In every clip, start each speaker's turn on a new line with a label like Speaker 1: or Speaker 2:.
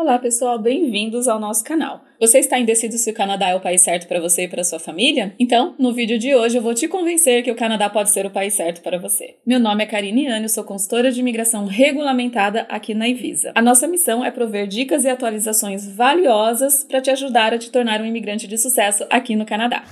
Speaker 1: Olá, pessoal, bem-vindos ao nosso canal. Você está indeciso se o Canadá é o país certo para você e para sua família? Então, no vídeo de hoje eu vou te convencer que o Canadá pode ser o país certo para você. Meu nome é Karine Anne, sou consultora de imigração regulamentada aqui na Ivisa. A nossa missão é prover dicas e atualizações valiosas para te ajudar a te tornar um imigrante de sucesso aqui no Canadá.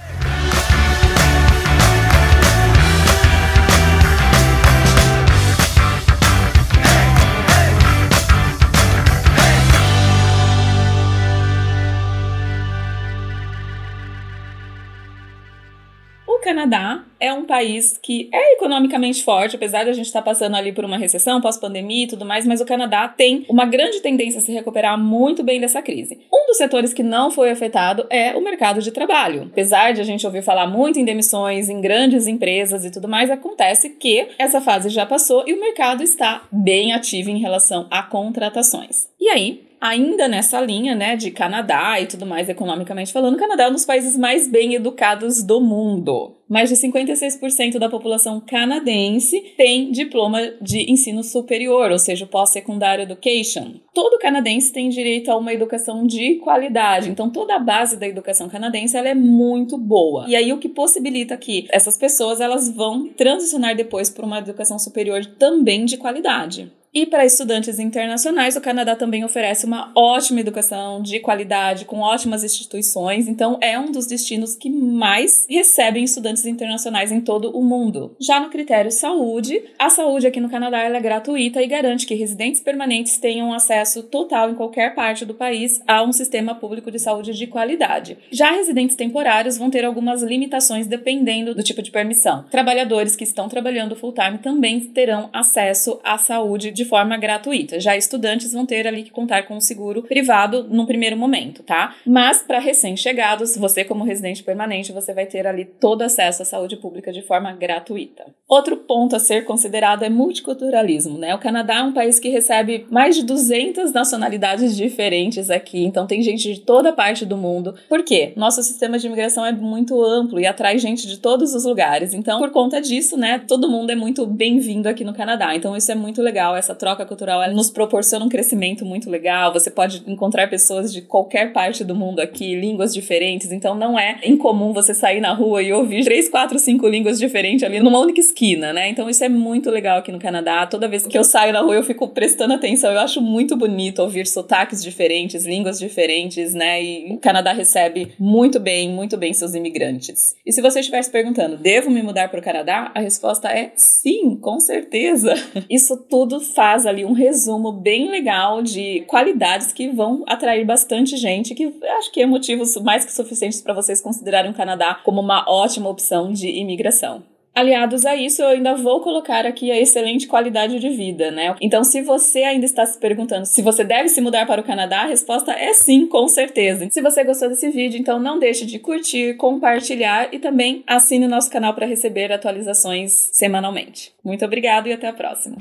Speaker 1: Canadá é um país que é economicamente forte, apesar de a gente estar tá passando ali por uma recessão, pós-pandemia e tudo mais, mas o Canadá tem uma grande tendência a se recuperar muito bem dessa crise. Um dos setores que não foi afetado é o mercado de trabalho. Apesar de a gente ouvir falar muito em demissões, em grandes empresas e tudo mais, acontece que essa fase já passou e o mercado está bem ativo em relação a contratações. E aí, ainda nessa linha, né, de Canadá e tudo mais economicamente falando, o Canadá é um dos países mais bem educados do mundo. Mais de 56% da população canadense tem diploma de ensino superior, ou seja, pós-secundário education. Todo canadense tem direito a uma educação de qualidade, então toda a base da educação canadense ela é muito boa. E aí o que possibilita que essas pessoas elas vão transicionar depois para uma educação superior também de qualidade. E para estudantes internacionais, o Canadá também oferece uma ótima educação de qualidade, com ótimas instituições, então é um dos destinos que mais recebem estudantes internacionais em todo o mundo. Já no critério saúde, a saúde aqui no Canadá é gratuita e garante que residentes permanentes tenham acesso total em qualquer parte do país a um sistema público de saúde de qualidade. Já residentes temporários vão ter algumas limitações dependendo do tipo de permissão. Trabalhadores que estão trabalhando full-time também terão acesso à saúde de forma gratuita. Já estudantes vão ter ali que contar com um seguro privado no primeiro momento, tá? Mas para recém-chegados, você como residente permanente, você vai ter ali todo acesso à saúde pública de forma gratuita. Outro ponto a ser considerado é multiculturalismo, né? O Canadá é um país que recebe mais de 200 nacionalidades diferentes aqui, então tem gente de toda parte do mundo. Por quê? Nosso sistema de imigração é muito amplo e atrai gente de todos os lugares. Então, por conta disso, né, todo mundo é muito bem-vindo aqui no Canadá. Então, isso é muito legal, essa troca cultural ela nos proporciona um crescimento muito legal. Você pode encontrar pessoas de qualquer parte do mundo aqui, línguas diferentes. Então não é incomum você sair na rua e ouvir três, quatro, cinco línguas diferentes ali numa única esquina, né? Então isso é muito legal aqui no Canadá. Toda vez que eu saio na rua eu fico prestando atenção. Eu acho muito bonito ouvir sotaques diferentes, línguas diferentes, né? E o Canadá recebe muito bem, muito bem seus imigrantes. E se você estiver se perguntando, devo me mudar para o Canadá? A resposta é sim, com certeza. Isso tudo faz ali um resumo bem legal de qualidades que vão atrair bastante gente, que acho que é motivos mais que suficientes para vocês considerarem o Canadá como uma ótima opção de imigração. Aliados a isso, eu ainda vou colocar aqui a excelente qualidade de vida, né? Então, se você ainda está se perguntando se você deve se mudar para o Canadá, a resposta é sim, com certeza. Se você gostou desse vídeo, então não deixe de curtir, compartilhar e também assine o nosso canal para receber atualizações semanalmente. Muito obrigado e até a próxima.